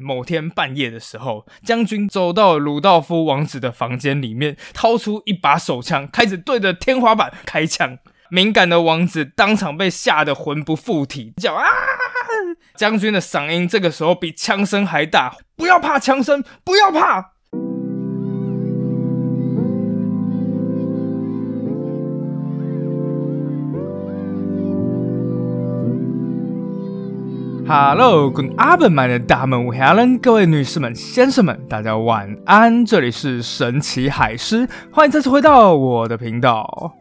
某天半夜的时候，将军走到鲁道夫王子的房间里面，掏出一把手枪，开始对着天花板开枪。敏感的王子当场被吓得魂不附体，叫啊！将军的嗓音这个时候比枪声还大，不要怕枪声，不要怕。Hello，Good afternoon，大门五 Helen，各位女士们、先生们，大家晚安。这里是神奇海狮，欢迎再次回到我的频道。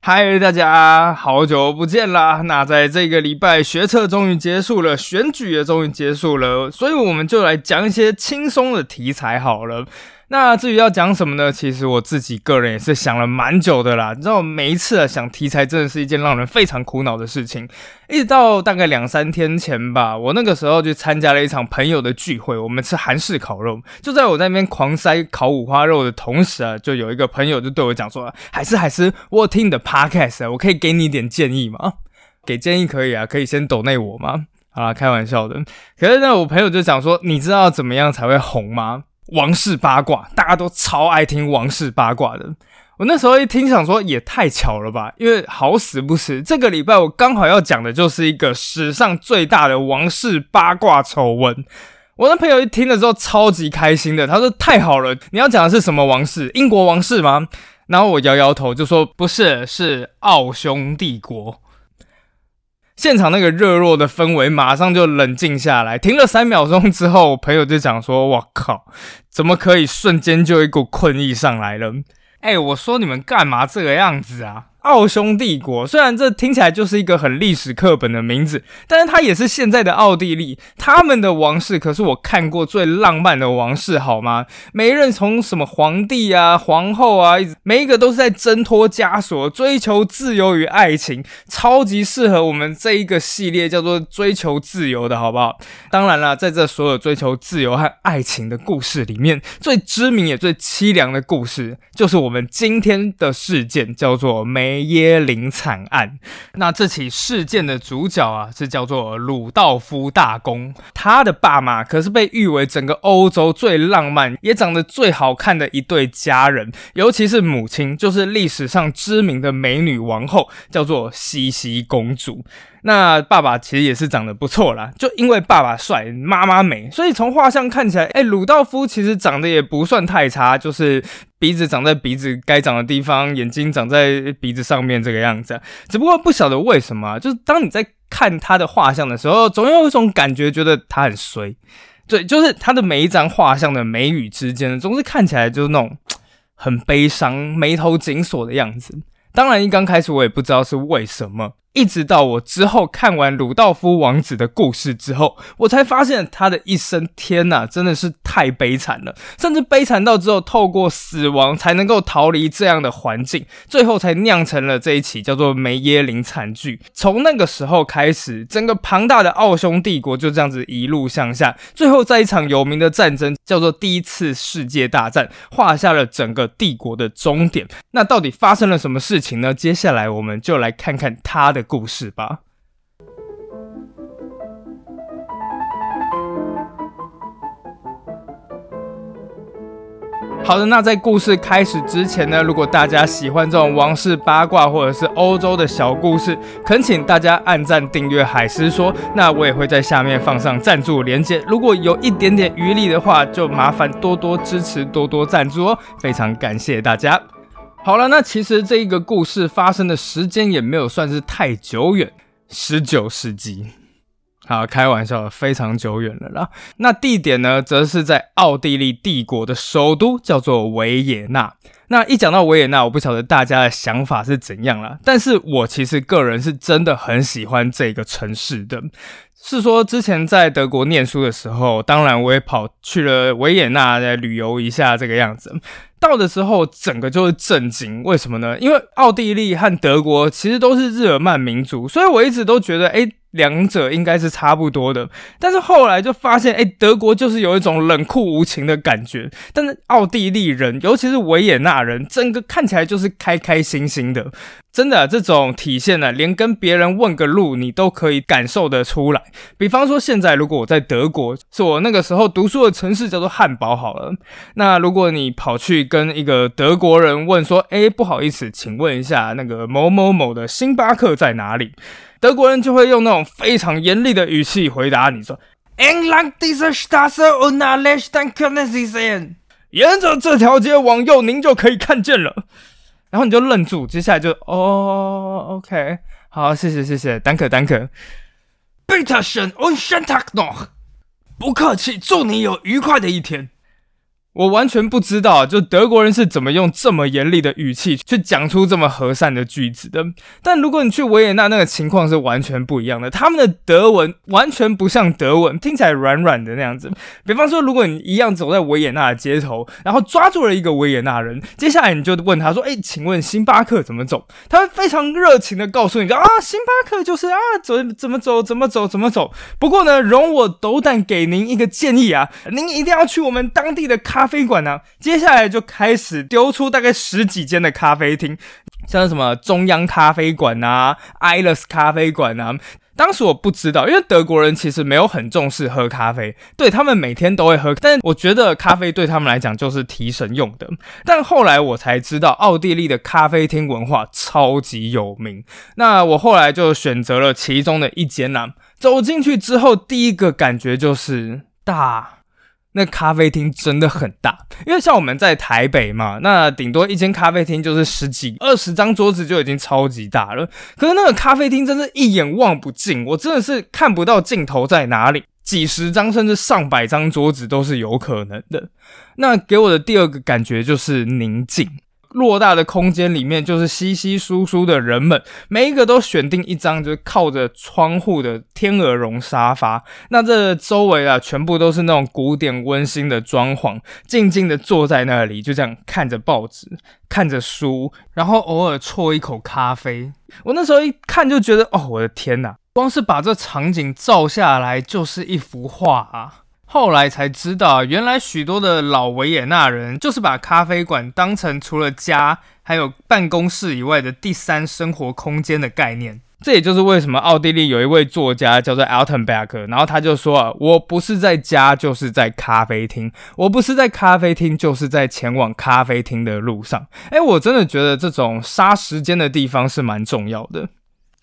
嗨，大家好久不见啦！那在这个礼拜，学测终于结束了，选举也终于结束了，所以我们就来讲一些轻松的题材好了。那至于要讲什么呢？其实我自己个人也是想了蛮久的啦。你知道，每一次啊想题材真的是一件让人非常苦恼的事情。一直到大概两三天前吧，我那个时候就参加了一场朋友的聚会，我们吃韩式烤肉。就在我那边狂塞烤五花肉的同时啊，就有一个朋友就对我讲说：“海思海思，我听你的 podcast，我可以给你一点建议吗？给建议可以啊，可以先抖内我吗？好啦，开玩笑的。可是呢，我朋友就讲说，你知道怎么样才会红吗？”王室八卦，大家都超爱听王室八卦的。我那时候一听，想说也太巧了吧，因为好死不死，这个礼拜我刚好要讲的就是一个史上最大的王室八卦丑闻。我那朋友一听了之后超级开心的，他说：“太好了，你要讲的是什么王室？英国王室吗？”然后我摇摇头就说：“不是，是奥匈帝国。”现场那个热络的氛围马上就冷静下来，停了三秒钟之后，我朋友就讲说：“我靠，怎么可以瞬间就一股困意上来了？”哎，我说你们干嘛这个样子啊？奥匈帝国虽然这听起来就是一个很历史课本的名字，但是它也是现在的奥地利。他们的王室可是我看过最浪漫的王室，好吗？每一任从什么皇帝啊、皇后啊，每一个都是在挣脱枷锁、追求自由与爱情，超级适合我们这一个系列叫做“追求自由”的好不好？当然了，在这所有追求自由和爱情的故事里面，最知名也最凄凉的故事，就是我们今天的事件，叫做梅。梅耶林惨案，那这起事件的主角啊，是叫做鲁道夫大公，他的爸妈可是被誉为整个欧洲最浪漫也长得最好看的一对家人，尤其是母亲，就是历史上知名的美女王后，叫做西西公主。那爸爸其实也是长得不错啦，就因为爸爸帅，妈妈美，所以从画像看起来，哎，鲁道夫其实长得也不算太差，就是鼻子长在鼻子该长的地方，眼睛长在鼻子上面这个样子。只不过不晓得为什么，就是当你在看他的画像的时候，总有一种感觉，觉得他很衰。对，就是他的每一张画像的眉宇之间，总是看起来就是那种很悲伤、眉头紧锁的样子。当然，一刚开始我也不知道是为什么。一直到我之后看完鲁道夫王子的故事之后，我才发现他的一生，天哪，真的是太悲惨了，甚至悲惨到之后透过死亡才能够逃离这样的环境，最后才酿成了这一起叫做梅耶林惨剧。从那个时候开始，整个庞大的奥匈帝国就这样子一路向下，最后在一场有名的战争叫做第一次世界大战，画下了整个帝国的终点。那到底发生了什么事情呢？接下来我们就来看看他的。故事吧。好的，那在故事开始之前呢，如果大家喜欢这种王室八卦或者是欧洲的小故事，恳请大家按赞、订阅海狮说。那我也会在下面放上赞助连接，如果有一点点余力的话，就麻烦多多支持、多多赞助哦，非常感谢大家。好了，那其实这一个故事发生的时间也没有算是太久远，十九世纪。好，开玩笑，非常久远了啦。那地点呢，则是在奥地利帝国的首都，叫做维也纳。那一讲到维也纳，我不晓得大家的想法是怎样了，但是我其实个人是真的很喜欢这个城市的。是说之前在德国念书的时候，当然我也跑去了维也纳来旅游一下，这个样子。到的时候，整个就是震惊。为什么呢？因为奥地利和德国其实都是日耳曼民族，所以我一直都觉得，哎。两者应该是差不多的，但是后来就发现，哎，德国就是有一种冷酷无情的感觉，但是奥地利人，尤其是维也纳人，整个看起来就是开开心心的。真的，这种体现呢，连跟别人问个路，你都可以感受得出来。比方说，现在如果我在德国，是我那个时候读书的城市叫做汉堡好了。那如果你跑去跟一个德国人问说：“哎，不好意思，请问一下，那个某某某的星巴克在哪里？”德国人就会用那种非常严厉的语气回答你说：“England diese Straße und nach rechts können Sie sehen。”沿着这条街往右，您就可以看见了。然后你就愣住，接下来就哦，OK，好，谢谢谢谢，丹可丹可，Bitte schön und schönen Tag noch，不客气，祝你有愉快的一天。我完全不知道，就德国人是怎么用这么严厉的语气去讲出这么和善的句子的。但如果你去维也纳，那个情况是完全不一样的。他们的德文完全不像德文，听起来软软的那样子。比方说，如果你一样走在维也纳的街头，然后抓住了一个维也纳人，接下来你就问他说：“哎，请问星巴克怎么走？”他会非常热情的告诉你：“啊，星巴克就是啊，走怎么走，怎么走，怎么走。”不过呢，容我斗胆给您一个建议啊，您一定要去我们当地的咖。咖啡馆呢，接下来就开始丢出大概十几间的咖啡厅，像什么中央咖啡馆啊、爱乐斯咖啡馆啊。当时我不知道，因为德国人其实没有很重视喝咖啡，对他们每天都会喝，但我觉得咖啡对他们来讲就是提神用的。但后来我才知道，奥地利的咖啡厅文化超级有名。那我后来就选择了其中的一间呢。走进去之后，第一个感觉就是大。那咖啡厅真的很大，因为像我们在台北嘛，那顶多一间咖啡厅就是十几、二十张桌子就已经超级大了。可是那个咖啡厅真是一眼望不尽，我真的是看不到尽头在哪里，几十张甚至上百张桌子都是有可能的。那给我的第二个感觉就是宁静。偌大的空间里面，就是稀稀疏疏的人们，每一个都选定一张就是靠着窗户的天鹅绒沙发。那这周围啊，全部都是那种古典温馨的装潢，静静的坐在那里，就这样看着报纸，看着书，然后偶尔啜一口咖啡。我那时候一看就觉得，哦，我的天哪！光是把这场景照下来，就是一幅画啊。后来才知道，原来许多的老维也纳人就是把咖啡馆当成除了家还有办公室以外的第三生活空间的概念。这也就是为什么奥地利有一位作家叫做 Altenberg，然后他就说啊，我不是在家，就是在咖啡厅；我不是在咖啡厅，就是在前往咖啡厅的路上。哎，我真的觉得这种杀时间的地方是蛮重要的。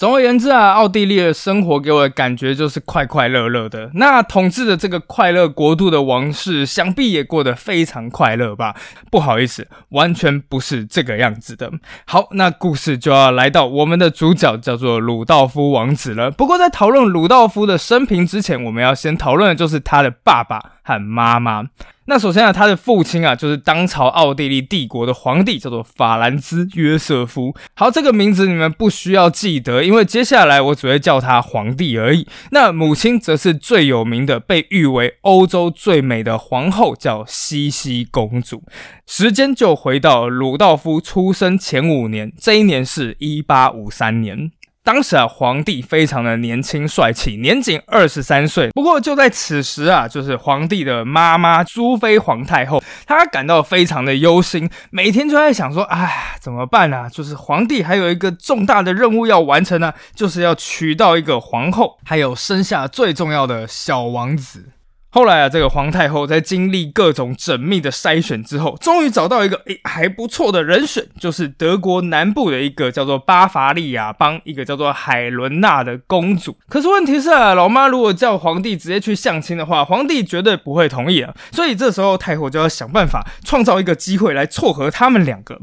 总而言之啊，奥地利的生活给我的感觉就是快快乐乐的。那统治的这个快乐国度的王室，想必也过得非常快乐吧？不好意思，完全不是这个样子的。好，那故事就要来到我们的主角，叫做鲁道夫王子了。不过在讨论鲁道夫的生平之前，我们要先讨论的就是他的爸爸和妈妈。那首先啊，他的父亲啊，就是当朝奥地利帝国的皇帝，叫做法兰兹约瑟夫。好，这个名字你们不需要记得，因为接下来我只会叫他皇帝而已。那母亲则是最有名的，被誉为欧洲最美的皇后，叫西西公主。时间就回到鲁道夫出生前五年，这一年是一八五三年。当时啊，皇帝非常的年轻帅气，年仅二十三岁。不过就在此时啊，就是皇帝的妈妈朱妃皇太后，她感到非常的忧心，每天就在想说：哎，怎么办呢？就是皇帝还有一个重大的任务要完成呢，就是要娶到一个皇后，还有生下最重要的小王子。后来啊，这个皇太后在经历各种缜密的筛选之后，终于找到一个诶还不错的人选，就是德国南部的一个叫做巴伐利亚邦，一个叫做海伦娜的公主。可是问题是啊，老妈如果叫皇帝直接去相亲的话，皇帝绝对不会同意啊。所以这时候太后就要想办法创造一个机会来撮合他们两个。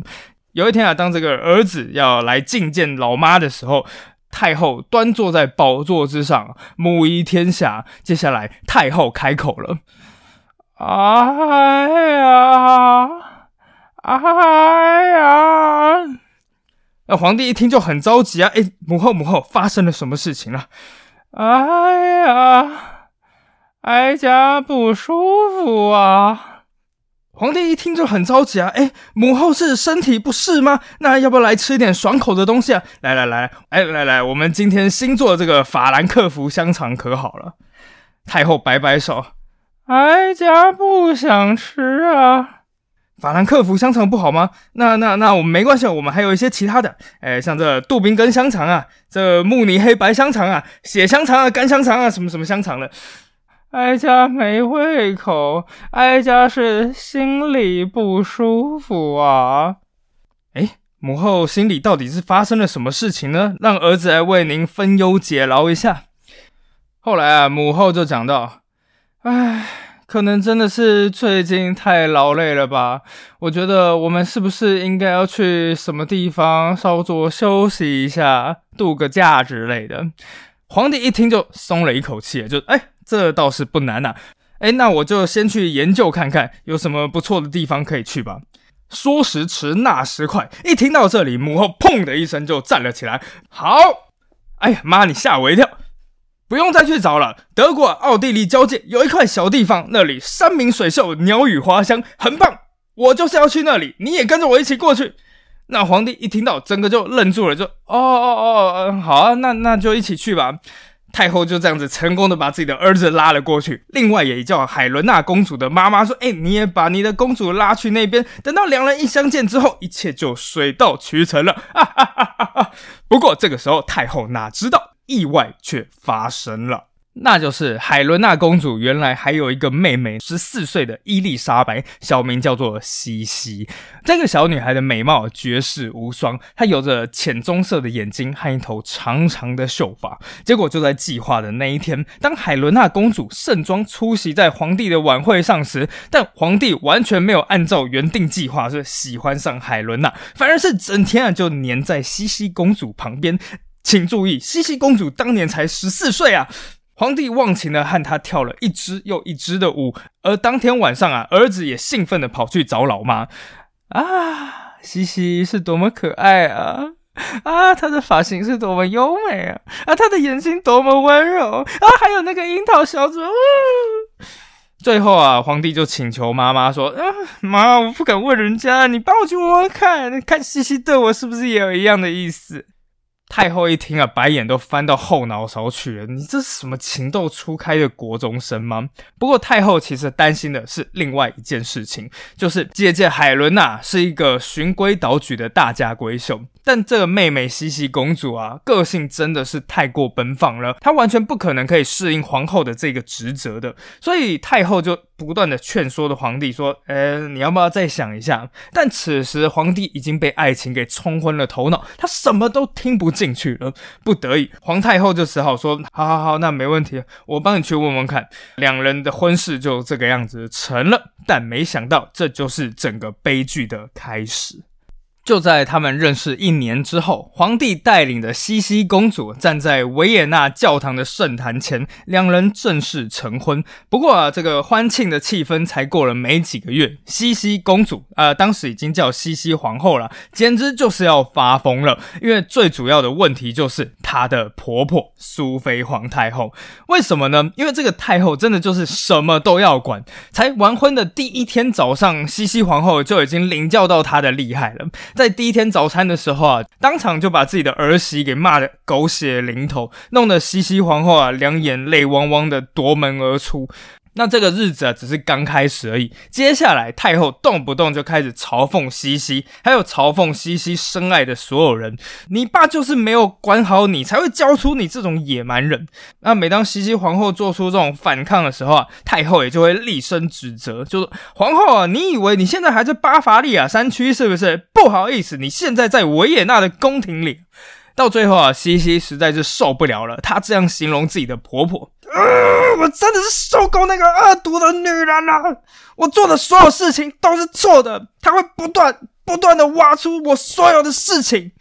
有一天啊，当这个儿子要来觐见老妈的时候。太后端坐在宝座之上，母仪天下。接下来，太后开口了：“哎呀，哎呀！”那皇帝一听就很着急啊！哎，母后，母后，发生了什么事情了？哎呀，哀家不舒服啊！皇帝一听就很着急啊！哎，母后是身体不适吗？那要不要来吃一点爽口的东西啊？来来来，哎来来，我们今天新做的这个法兰克福香肠可好了。太后摆摆手，哀家不想吃啊。法兰克福香肠不好吗？那那那我们没关系，我们还有一些其他的，哎，像这杜宾根香肠啊，这慕尼黑白香肠啊，血香肠啊，干香肠啊，什么什么香肠的。哀家没胃口，哀家是心里不舒服啊。哎，母后心里到底是发生了什么事情呢？让儿子来为您分忧解劳一下。后来啊，母后就讲到，唉。可能真的是最近太劳累了吧？我觉得我们是不是应该要去什么地方稍作休息一下，度个假之类的？皇帝一听就松了一口气，就哎，这倒是不难呐。哎，那我就先去研究看看有什么不错的地方可以去吧。说时迟，那时快，一听到这里，母后砰的一声就站了起来。好，哎呀妈，你吓我一跳。不用再去找了，德国奥地利交界有一块小地方，那里山明水秀，鸟语花香，很棒。我就是要去那里，你也跟着我一起过去。那皇帝一听到，整个就愣住了，就哦哦哦，好啊，那那就一起去吧。太后就这样子成功的把自己的儿子拉了过去，另外也叫海伦娜公主的妈妈说：“哎，你也把你的公主拉去那边。”等到两人一相见之后，一切就水到渠成了。哈哈哈哈哈。不过这个时候，太后哪知道？意外却发生了，那就是海伦娜公主原来还有一个妹妹，十四岁的伊丽莎白，小名叫做西西。这个小女孩的美貌绝世无双，她有着浅棕色的眼睛和一头长长的秀发。结果就在计划的那一天，当海伦娜公主盛装出席在皇帝的晚会上时，但皇帝完全没有按照原定计划是喜欢上海伦娜，反而是整天啊就黏在西西公主旁边。请注意，西西公主当年才十四岁啊！皇帝忘情的和她跳了一支又一支的舞，而当天晚上啊，儿子也兴奋的跑去找老妈啊！西西是多么可爱啊！啊，她的发型是多么优美啊！啊，她的眼睛多么温柔啊！还有那个樱桃小嘴。最后啊，皇帝就请求妈妈说：“啊，妈，我不敢问人家，你帮我去问问看看，西西对我是不是也有一样的意思？”太后一听啊，白眼都翻到后脑勺去了。你这是什么情窦初开的国中生吗？不过太后其实担心的是另外一件事情，就是姐姐海伦娜是一个循规蹈矩的大家闺秀。但这个妹妹西西公主啊，个性真的是太过奔放了，她完全不可能可以适应皇后的这个职责的。所以太后就不断的劝说的皇帝说：“呃，你要不要再想一下？”但此时皇帝已经被爱情给冲昏了头脑，他什么都听不进去了。不得已，皇太后就只好说：“好好好，那没问题，我帮你去问问看。”两人的婚事就这个样子成了。但没想到，这就是整个悲剧的开始。就在他们认识一年之后，皇帝带领的西西公主站在维也纳教堂的圣坛前，两人正式成婚。不过啊，这个欢庆的气氛才过了没几个月，西西公主啊，当时已经叫西西皇后了，简直就是要发疯了。因为最主要的问题就是她的婆婆苏菲皇太后。为什么呢？因为这个太后真的就是什么都要管。才完婚的第一天早上，西西皇后就已经领教到她的厉害了。在第一天早餐的时候啊，当场就把自己的儿媳给骂的狗血淋头，弄得西西皇后啊两眼泪汪汪的夺门而出。那这个日子啊，只是刚开始而已。接下来，太后动不动就开始嘲讽西西，还有嘲讽西西深爱的所有人。你爸就是没有管好你，才会教出你这种野蛮人。那每当西西皇后做出这种反抗的时候啊，太后也就会厉声指责，就说：“皇后啊，你以为你现在还在巴伐利亚山区是不是？不好意思，你现在在维也纳的宫廷里。”到最后啊，西西实在是受不了了，她这样形容自己的婆婆。呃，我真的是受够那个恶毒的女人了！我做的所有事情都是错的，她会不断不断的挖出我所有的事情。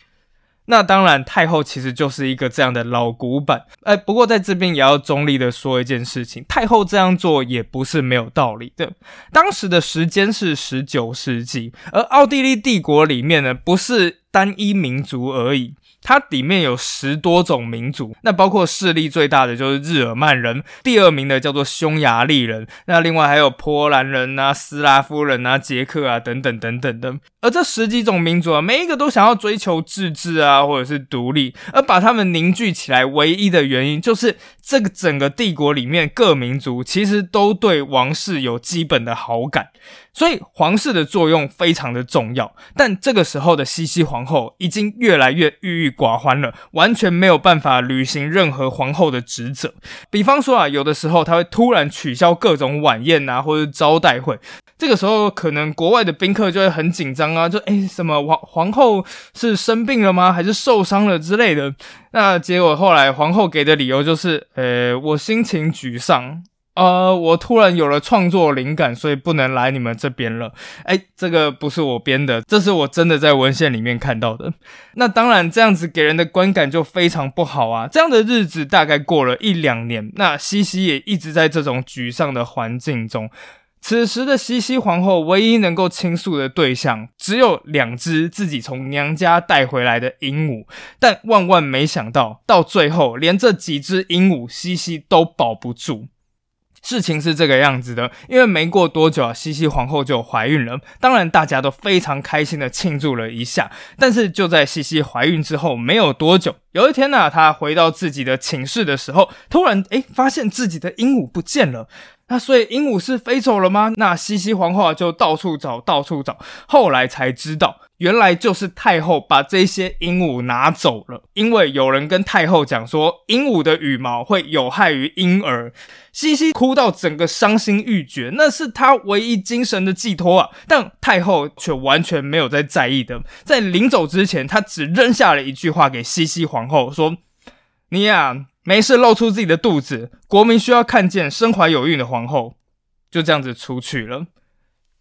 那当然，太后其实就是一个这样的老古板。哎，不过在这边也要中立的说一件事情，太后这样做也不是没有道理的。当时的时间是十九世纪，而奥地利帝国里面呢，不是单一民族而已。它里面有十多种民族，那包括势力最大的就是日耳曼人，第二名的叫做匈牙利人，那另外还有波兰人啊、斯拉夫人啊、捷克啊等等等等的。而这十几种民族啊，每一个都想要追求自治啊，或者是独立，而把他们凝聚起来唯一的原因，就是这个整个帝国里面各民族其实都对王室有基本的好感，所以皇室的作用非常的重要。但这个时候的西西皇后已经越来越郁郁寡欢了，完全没有办法履行任何皇后的职责。比方说啊，有的时候她会突然取消各种晚宴啊，或者招待会。这个时候，可能国外的宾客就会很紧张啊，就哎，什么皇皇后是生病了吗？还是受伤了之类的？那结果后来皇后给的理由就是，呃，我心情沮丧，呃，我突然有了创作灵感，所以不能来你们这边了。哎，这个不是我编的，这是我真的在文献里面看到的。那当然，这样子给人的观感就非常不好啊。这样的日子大概过了一两年，那西西也一直在这种沮丧的环境中。此时的西西皇后唯一能够倾诉的对象，只有两只自己从娘家带回来的鹦鹉。但万万没想到，到最后连这几只鹦鹉西西都保不住。事情是这个样子的，因为没过多久啊，西西皇后就怀孕了。当然，大家都非常开心的庆祝了一下。但是就在西西怀孕之后没有多久，有一天呢，她回到自己的寝室的时候，突然诶发现自己的鹦鹉不见了。那所以鹦鹉是飞走了吗？那西西皇后就到处找，到处找，后来才知道，原来就是太后把这些鹦鹉拿走了。因为有人跟太后讲说，鹦鹉的羽毛会有害于婴儿。西西哭到整个伤心欲绝，那是她唯一精神的寄托啊！但太后却完全没有在在意的，在临走之前，她只扔下了一句话给西西皇后说：“你呀。”没事，露出自己的肚子，国民需要看见身怀有孕的皇后，就这样子出去了。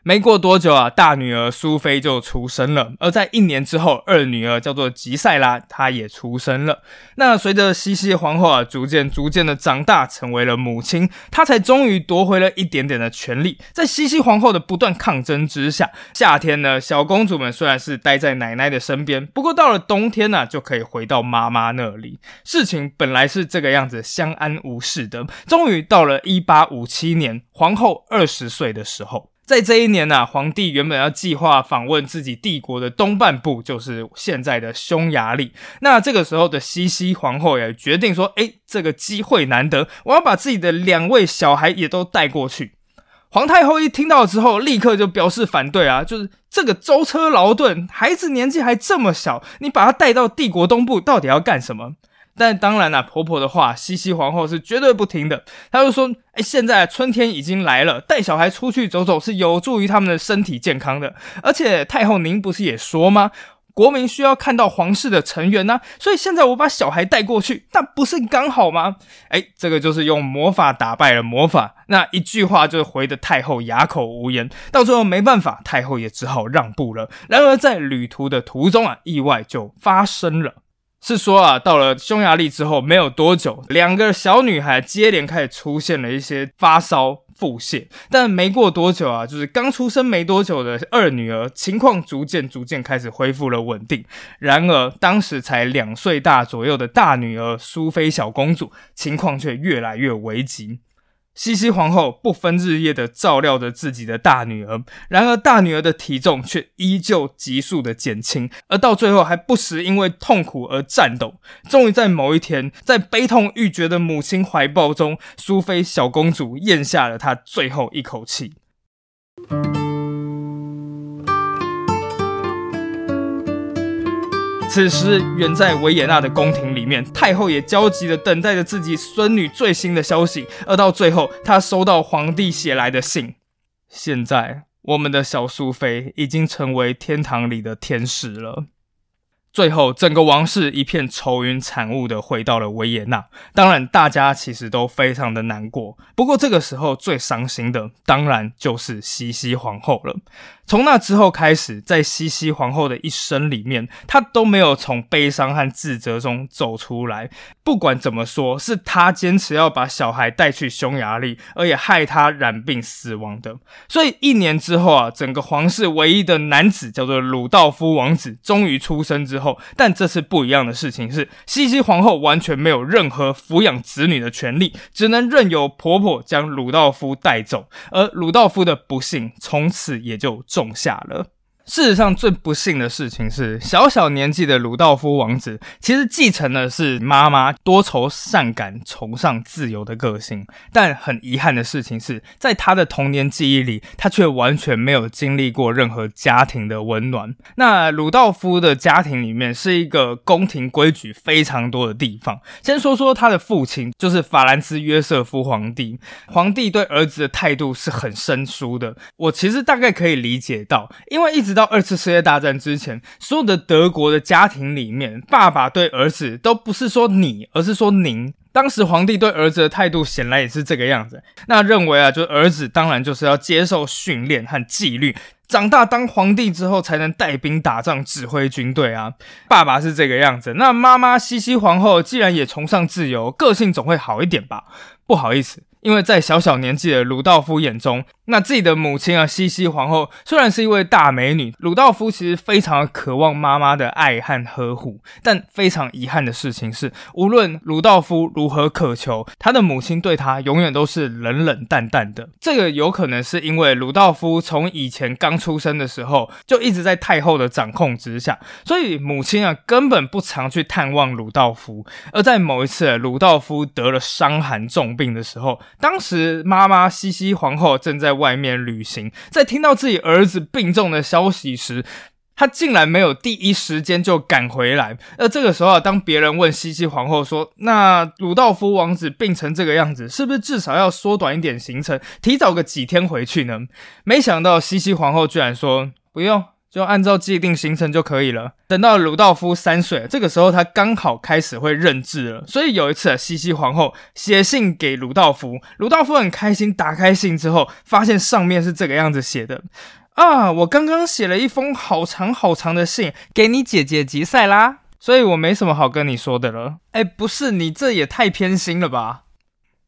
没过多久啊，大女儿苏菲就出生了。而在一年之后，二女儿叫做吉赛拉，她也出生了。那随着西西皇后啊，逐渐逐渐的长大，成为了母亲，她才终于夺回了一点点的权利。在西西皇后的不断抗争之下，夏天呢，小公主们虽然是待在奶奶的身边，不过到了冬天呢，就可以回到妈妈那里。事情本来是这个样子，相安无事的。终于到了一八五七年，皇后二十岁的时候。在这一年呢，皇帝原本要计划访问自己帝国的东半部，就是现在的匈牙利。那这个时候的西西皇后也决定说：“哎，这个机会难得，我要把自己的两位小孩也都带过去。”皇太后一听到之后，立刻就表示反对啊，就是这个舟车劳顿，孩子年纪还这么小，你把他带到帝国东部，到底要干什么？但当然啦，婆婆的话，西西皇后是绝对不听的。她就说：“哎，现在春天已经来了，带小孩出去走走是有助于他们的身体健康的。而且太后您不是也说吗？国民需要看到皇室的成员呢，所以现在我把小孩带过去，那不是刚好吗？哎，这个就是用魔法打败了魔法。那一句话就回得太后哑口无言。到最后没办法，太后也只好让步了。然而在旅途的途中啊，意外就发生了。”是说啊，到了匈牙利之后没有多久，两个小女孩接连开始出现了一些发烧、腹泻。但没过多久啊，就是刚出生没多久的二女儿情况逐渐逐渐开始恢复了稳定。然而，当时才两岁大左右的大女儿苏菲小公主情况却越来越危急。西西皇后不分日夜的照料着自己的大女儿，然而大女儿的体重却依旧急速的减轻，而到最后还不时因为痛苦而颤抖。终于在某一天，在悲痛欲绝的母亲怀抱中，苏菲小公主咽下了她最后一口气。此时，远在维也纳的宫廷里面，太后也焦急地等待着自己孙女最新的消息。而到最后，她收到皇帝写来的信。现在，我们的小苏菲已经成为天堂里的天使了。最后，整个王室一片愁云惨雾的回到了维也纳。当然，大家其实都非常的难过。不过，这个时候最伤心的，当然就是西西皇后了。从那之后开始，在西西皇后的一生里面，她都没有从悲伤和自责中走出来。不管怎么说，是她坚持要把小孩带去匈牙利，而也害她染病死亡的。所以一年之后啊，整个皇室唯一的男子叫做鲁道夫王子，终于出生之后，但这次不一样的事情是，西西皇后完全没有任何抚养子女的权利，只能任由婆婆将鲁道夫带走。而鲁道夫的不幸从此也就。种下了。事实上，最不幸的事情是，小小年纪的鲁道夫王子其实继承的是妈妈多愁善感、崇尚自由的个性。但很遗憾的事情是，在他的童年记忆里，他却完全没有经历过任何家庭的温暖。那鲁道夫的家庭里面是一个宫廷规矩非常多的地方。先说说他的父亲，就是法兰兹约瑟夫皇帝。皇帝对儿子的态度是很生疏的。我其实大概可以理解到，因为一直。到二次世界大战之前，所有的德国的家庭里面，爸爸对儿子都不是说你，而是说您。当时皇帝对儿子的态度显然也是这个样子。那认为啊，就儿子当然就是要接受训练和纪律，长大当皇帝之后才能带兵打仗、指挥军队啊。爸爸是这个样子，那妈妈西西皇后既然也崇尚自由，个性总会好一点吧？不好意思。因为在小小年纪的鲁道夫眼中，那自己的母亲啊，西西皇后虽然是一位大美女，鲁道夫其实非常渴望妈妈的爱和呵护。但非常遗憾的事情是，无论鲁道夫如何渴求，他的母亲对他永远都是冷冷淡淡的。这个有可能是因为鲁道夫从以前刚出生的时候就一直在太后的掌控之下，所以母亲啊根本不常去探望鲁道夫。而在某一次鲁道夫得了伤寒重病的时候，当时，妈妈西西皇后正在外面旅行，在听到自己儿子病重的消息时，她竟然没有第一时间就赶回来。而这个时候啊，当别人问西西皇后说：“那鲁道夫王子病成这个样子，是不是至少要缩短一点行程，提早个几天回去呢？”没想到西西皇后居然说：“不用。”就按照既定行程就可以了。等到鲁道夫三岁，这个时候他刚好开始会认字了。所以有一次，西西皇后写信给鲁道夫，鲁道夫很开心，打开信之后，发现上面是这个样子写的：啊，我刚刚写了一封好长好长的信给你姐姐吉赛拉，所以我没什么好跟你说的了。哎，不是，你这也太偏心了吧？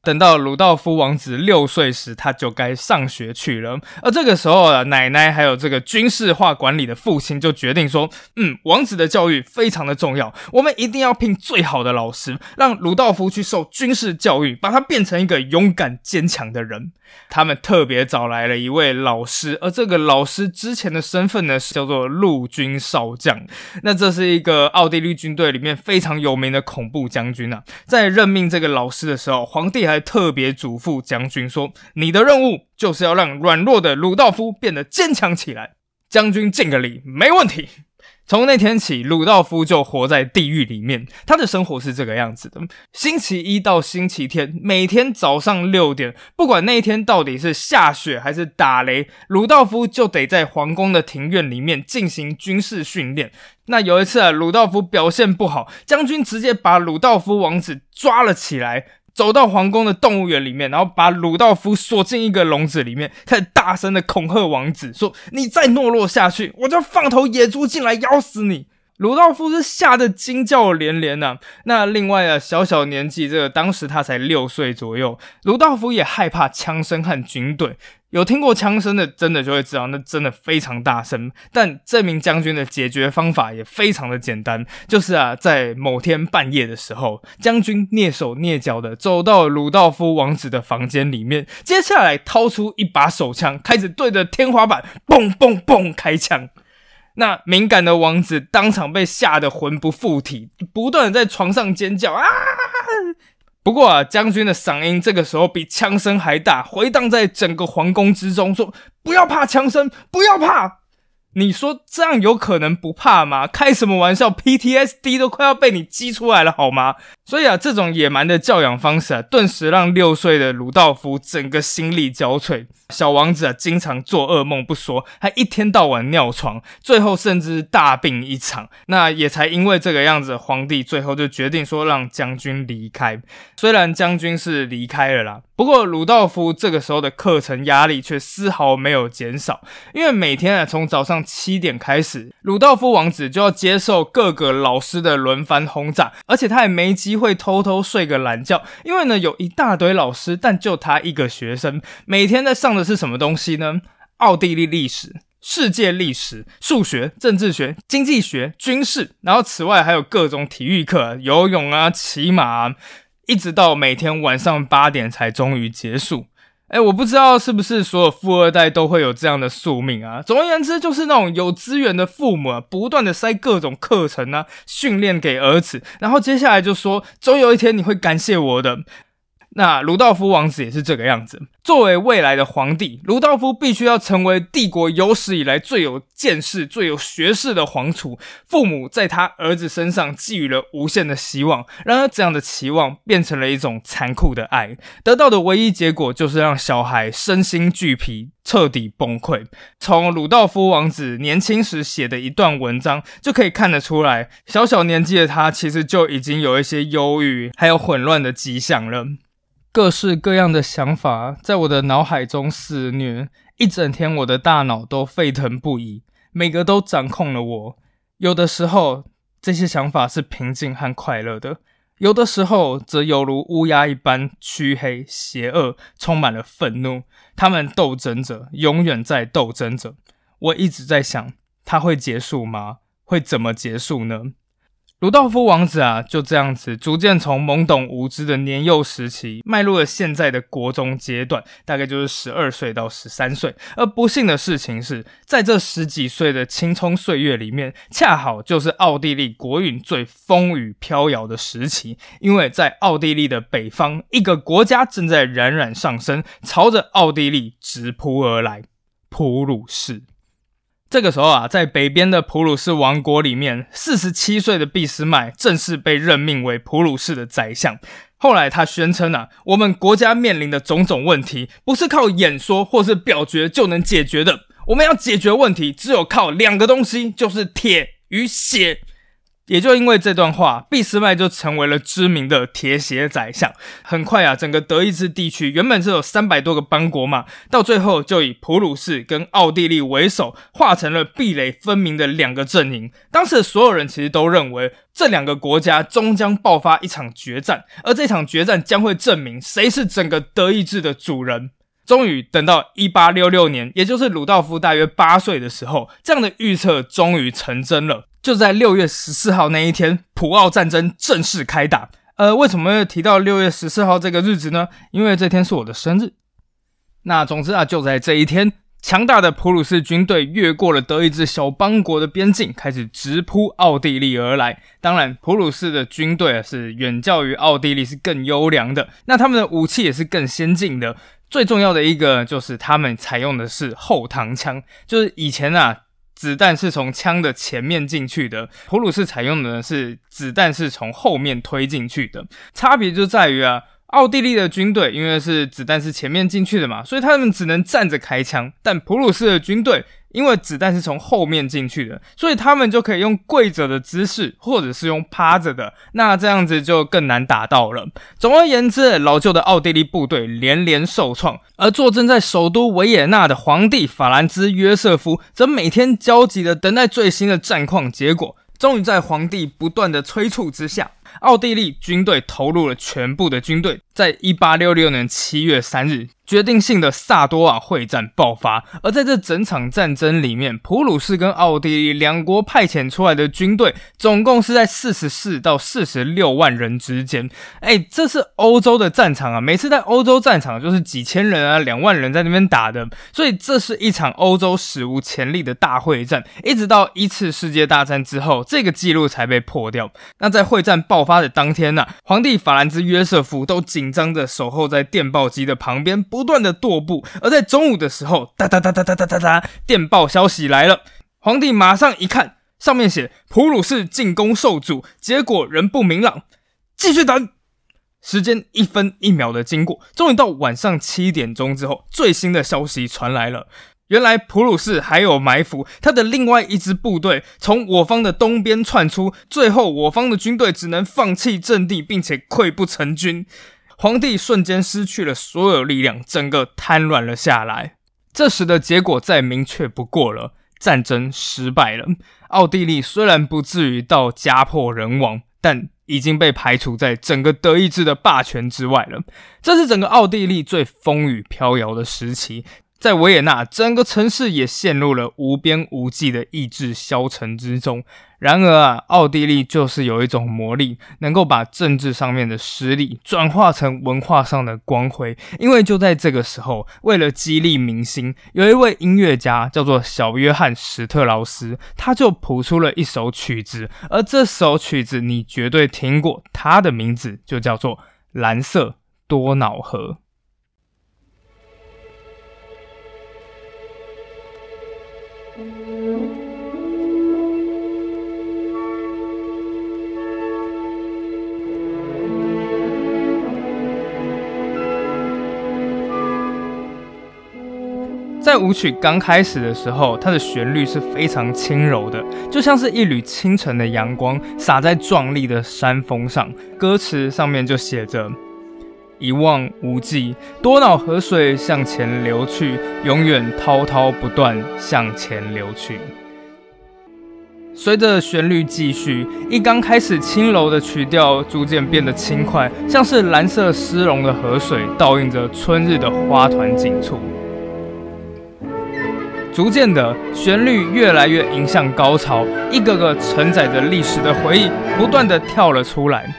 等到鲁道夫王子六岁时，他就该上学去了。而这个时候啊，奶奶还有这个军事化管理的父亲就决定说：“嗯，王子的教育非常的重要，我们一定要聘最好的老师，让鲁道夫去受军事教育，把他变成一个勇敢坚强的人。”他们特别找来了一位老师，而这个老师之前的身份呢，是叫做陆军少将。那这是一个奥地利军队里面非常有名的恐怖将军啊。在任命这个老师的时候，皇帝还特别嘱咐将军说：“你的任务就是要让软弱的鲁道夫变得坚强起来。”将军敬个礼，没问题。从那天起，鲁道夫就活在地狱里面。他的生活是这个样子的：星期一到星期天，每天早上六点，不管那一天到底是下雪还是打雷，鲁道夫就得在皇宫的庭院里面进行军事训练。那有一次啊，鲁道夫表现不好，将军直接把鲁道夫王子抓了起来。走到皇宫的动物园里面，然后把鲁道夫锁进一个笼子里面，开始大声的恐吓王子，说：“你再懦弱下去，我就放头野猪进来咬死你。”鲁道夫是吓得惊叫连连呐。那另外啊，小小年纪，这个当时他才六岁左右，鲁道夫也害怕枪声和军队。有听过枪声的，真的就会知道，那真的非常大声。但这名将军的解决方法也非常的简单，就是啊，在某天半夜的时候，将军蹑手蹑脚的走到鲁道夫王子的房间里面，接下来掏出一把手枪，开始对着天花板嘣嘣嘣开枪。那敏感的王子当场被吓得魂不附体，不断的在床上尖叫啊！不过啊，将军的嗓音这个时候比枪声还大，回荡在整个皇宫之中，说：“不要怕枪声，不要怕。”你说这样有可能不怕吗？开什么玩笑？PTSD 都快要被你激出来了，好吗？所以啊，这种野蛮的教养方式啊，顿时让六岁的鲁道夫整个心力交瘁。小王子啊，经常做噩梦不说，还一天到晚尿床，最后甚至大病一场。那也才因为这个样子，皇帝最后就决定说让将军离开。虽然将军是离开了啦。不过，鲁道夫这个时候的课程压力却丝毫没有减少，因为每天啊，从早上七点开始，鲁道夫王子就要接受各个老师的轮番轰炸，而且他也没机会偷偷睡个懒觉，因为呢，有一大堆老师，但就他一个学生，每天在上的是什么东西呢？奥地利历史、世界历史、数学、政治学、经济学、军事，然后此外还有各种体育课，游泳啊、骑马。一直到每天晚上八点才终于结束。哎，我不知道是不是所有富二代都会有这样的宿命啊。总而言之，就是那种有资源的父母啊，不断的塞各种课程啊、训练给儿子，然后接下来就说，总有一天你会感谢我的。那鲁道夫王子也是这个样子。作为未来的皇帝，鲁道夫必须要成为帝国有史以来最有见识、最有学识的皇储。父母在他儿子身上寄予了无限的希望，然而这样的期望变成了一种残酷的爱，得到的唯一结果就是让小孩身心俱疲，彻底崩溃。从鲁道夫王子年轻时写的一段文章就可以看得出来，小小年纪的他其实就已经有一些忧郁还有混乱的迹象了。各式各样的想法在我的脑海中肆虐，一整天我的大脑都沸腾不已，每个都掌控了我。有的时候，这些想法是平静和快乐的；有的时候，则犹如乌鸦一般黢黑、邪恶，充满了愤怒。他们斗争着，永远在斗争着。我一直在想，它会结束吗？会怎么结束呢？鲁道夫王子啊，就这样子逐渐从懵懂无知的年幼时期，迈入了现在的国中阶段，大概就是十二岁到十三岁。而不幸的事情是，在这十几岁的青葱岁月里面，恰好就是奥地利国运最风雨飘摇的时期，因为在奥地利的北方，一个国家正在冉冉上升，朝着奥地利直扑而来——普鲁士。这个时候啊，在北边的普鲁士王国里面，四十七岁的俾斯麦正式被任命为普鲁士的宰相。后来他宣称啊，我们国家面临的种种问题，不是靠演说或是表决就能解决的。我们要解决问题，只有靠两个东西，就是铁与血。也就因为这段话，俾斯麦就成为了知名的铁血宰相。很快啊，整个德意志地区原本是有三百多个邦国嘛，到最后就以普鲁士跟奥地利为首，化成了壁垒分明的两个阵营。当时所有人其实都认为，这两个国家终将爆发一场决战，而这场决战将会证明谁是整个德意志的主人。终于等到一八六六年，也就是鲁道夫大约八岁的时候，这样的预测终于成真了。就在六月十四号那一天，普奥战争正式开打。呃，为什么要提到六月十四号这个日子呢？因为这天是我的生日。那总之啊，就在这一天，强大的普鲁士军队越过了德意志小邦国的边境，开始直扑奥地利而来。当然，普鲁士的军队是远较于奥地利是更优良的，那他们的武器也是更先进的。最重要的一个就是他们采用的是后膛枪，就是以前啊。子弹是从枪的前面进去的，普鲁士采用的是子弹是从后面推进去的，差别就在于啊，奥地利的军队因为是子弹是前面进去的嘛，所以他们只能站着开枪，但普鲁士的军队。因为子弹是从后面进去的，所以他们就可以用跪着的姿势，或者是用趴着的，那这样子就更难打到了。总而言之，老旧的奥地利部队连连受创，而坐镇在首都维也纳的皇帝法兰兹约瑟夫则每天焦急地等待最新的战况结果。终于在皇帝不断的催促之下，奥地利军队投入了全部的军队，在一八六六年七月三日。决定性的萨多瓦会战爆发，而在这整场战争里面，普鲁士跟奥地利两国派遣出来的军队，总共是在四十四到四十六万人之间。哎，这是欧洲的战场啊！每次在欧洲战场就是几千人啊、两万人在那边打的，所以这是一场欧洲史无前例的大会战。一直到一次世界大战之后，这个记录才被破掉。那在会战爆发的当天呢，皇帝法兰兹约瑟夫都紧张着守候在电报机的旁边不。不断的踱步，而在中午的时候，哒哒哒哒哒哒哒哒，电报消息来了。皇帝马上一看，上面写普鲁士进攻受阻，结果仍不明朗，继续等。时间一分一秒的经过，终于到晚上七点钟之后，最新的消息传来了。原来普鲁士还有埋伏，他的另外一支部队从我方的东边窜出，最后我方的军队只能放弃阵地，并且溃不成军。皇帝瞬间失去了所有力量，整个瘫软了下来。这时的结果再明确不过了，战争失败了。奥地利虽然不至于到家破人亡，但已经被排除在整个德意志的霸权之外了。这是整个奥地利最风雨飘摇的时期。在维也纳，整个城市也陷入了无边无际的意志消沉之中。然而啊，奥地利就是有一种魔力，能够把政治上面的失利转化成文化上的光辉。因为就在这个时候，为了激励民心，有一位音乐家叫做小约翰史特劳斯，他就谱出了一首曲子，而这首曲子你绝对听过，它的名字就叫做《蓝色多瑙河》。在舞曲刚开始的时候，它的旋律是非常轻柔的，就像是一缕清晨的阳光洒在壮丽的山峰上。歌词上面就写着：“一望无际，多瑙河水向前流去，永远滔滔不断向前流去。”随着旋律继续，一刚开始轻柔的曲调逐渐变得轻快，像是蓝色丝绒的河水倒映着春日的花团锦簇。逐渐的，旋律越来越迎向高潮，一个个承载着历史的回忆不断的跳了出来。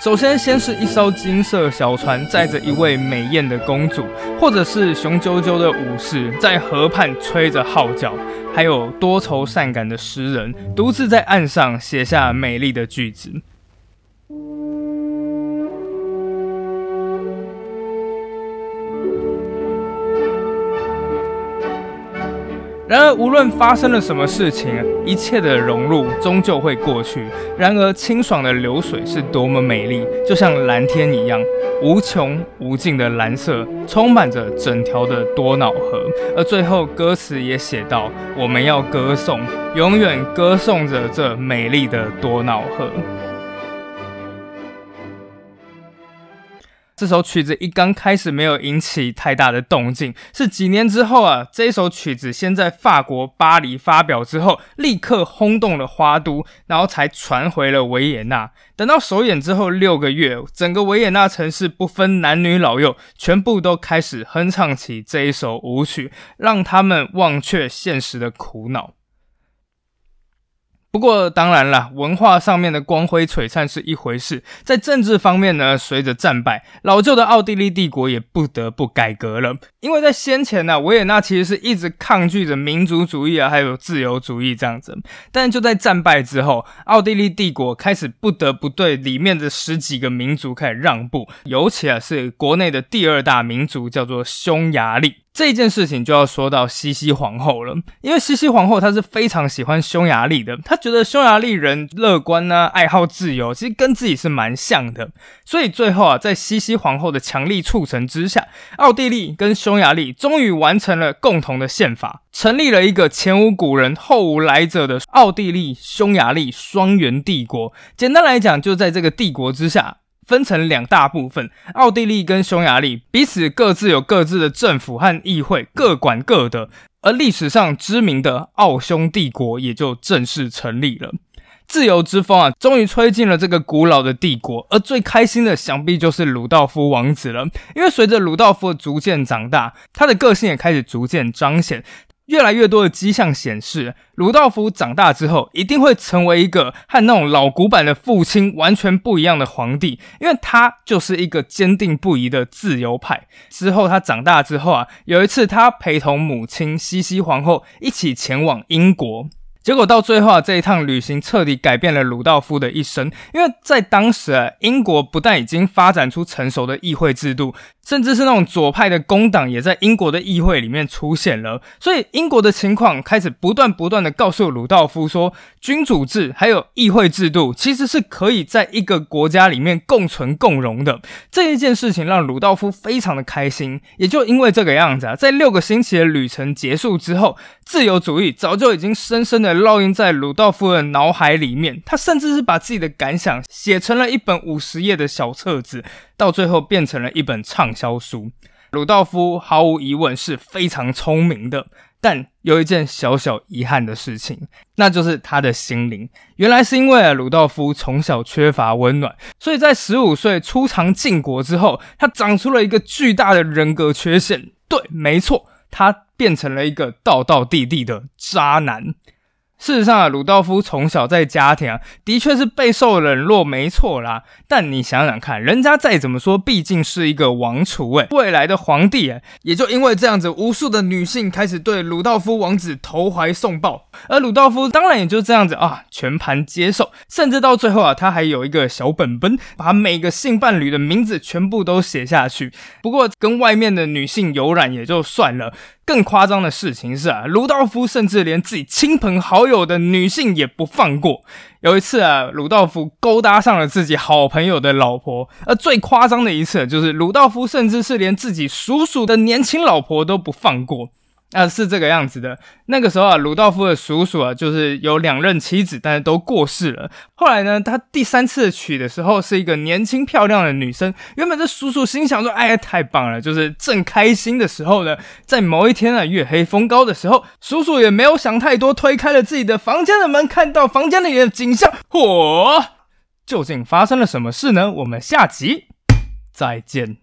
首先，先是一艘金色小船载着一位美艳的公主，或者是雄赳赳的武士在河畔吹着号角，还有多愁善感的诗人独自在岸上写下美丽的句子。然而，无论发生了什么事情，一切的融入终究会过去。然而，清爽的流水是多么美丽，就像蓝天一样，无穷无尽的蓝色充满着整条的多瑙河。而最后，歌词也写到：“我们要歌颂，永远歌颂着这美丽的多瑙河。”这首曲子一刚开始没有引起太大的动静，是几年之后啊，这首曲子先在法国巴黎发表之后，立刻轰动了花都，然后才传回了维也纳。等到首演之后六个月，整个维也纳城市不分男女老幼，全部都开始哼唱起这一首舞曲，让他们忘却现实的苦恼。不过，当然了，文化上面的光辉璀璨是一回事，在政治方面呢，随着战败，老旧的奥地利帝国也不得不改革了。因为在先前呢，维也纳其实是一直抗拒着民族主义啊，还有自由主义这样子。但就在战败之后，奥地利帝国开始不得不对里面的十几个民族开始让步，尤其啊是国内的第二大民族叫做匈牙利。这件事情就要说到西西皇后了，因为西西皇后她是非常喜欢匈牙利的，她觉得匈牙利人乐观呢，爱好自由，其实跟自己是蛮像的。所以最后啊，在西西皇后的强力促成之下，奥地利跟匈牙利终于完成了共同的宪法，成立了一个前无古人后无来者的奥地利匈牙利双元帝国。简单来讲，就在这个帝国之下。分成两大部分，奥地利跟匈牙利彼此各自有各自的政府和议会，各管各的，而历史上知名的奥匈帝国也就正式成立了。自由之风啊，终于吹进了这个古老的帝国，而最开心的想必就是鲁道夫王子了，因为随着鲁道夫逐渐长大，他的个性也开始逐渐彰显。越来越多的迹象显示，鲁道夫长大之后一定会成为一个和那种老古板的父亲完全不一样的皇帝，因为他就是一个坚定不移的自由派。之后他长大之后啊，有一次他陪同母亲西西皇后一起前往英国。结果到最后，这一趟旅行彻底改变了鲁道夫的一生，因为在当时啊，英国不但已经发展出成熟的议会制度。甚至是那种左派的工党也在英国的议会里面出现了，所以英国的情况开始不断不断的告诉鲁道夫说，君主制还有议会制度其实是可以在一个国家里面共存共荣的。这一件事情让鲁道夫非常的开心，也就因为这个样子啊，在六个星期的旅程结束之后，自由主义早就已经深深的烙印在鲁道夫的脑海里面。他甚至是把自己的感想写成了一本五十页的小册子。到最后变成了一本畅销书。鲁道夫毫无疑问是非常聪明的，但有一件小小遗憾的事情，那就是他的心灵。原来是因为鲁道夫从小缺乏温暖，所以在十五岁出尝晋国之后，他长出了一个巨大的人格缺陷。对，没错，他变成了一个道道地地的渣男。事实上啊，鲁道夫从小在家庭啊，的确是备受冷落，没错啦。但你想想看，人家再怎么说，毕竟是一个王储哎，未来的皇帝哎，也就因为这样子，无数的女性开始对鲁道夫王子投怀送抱，而鲁道夫当然也就这样子啊，全盘接受，甚至到最后啊，他还有一个小本本，把每个性伴侣的名字全部都写下去。不过跟外面的女性有染也就算了。更夸张的事情是啊，鲁道夫甚至连自己亲朋好友有的女性也不放过。有一次啊，鲁道夫勾搭上了自己好朋友的老婆，而最夸张的一次就是鲁道夫甚至是连自己叔叔的年轻老婆都不放过。啊，是这个样子的。那个时候啊，鲁道夫的叔叔啊，就是有两任妻子，但是都过世了。后来呢，他第三次娶的时候是一个年轻漂亮的女生。原本这叔叔心想说：“哎呀，太棒了！”就是正开心的时候呢，在某一天啊，月黑风高的时候，叔叔也没有想太多，推开了自己的房间的门，看到房间里的景象，嚯！究竟发生了什么事呢？我们下集再见。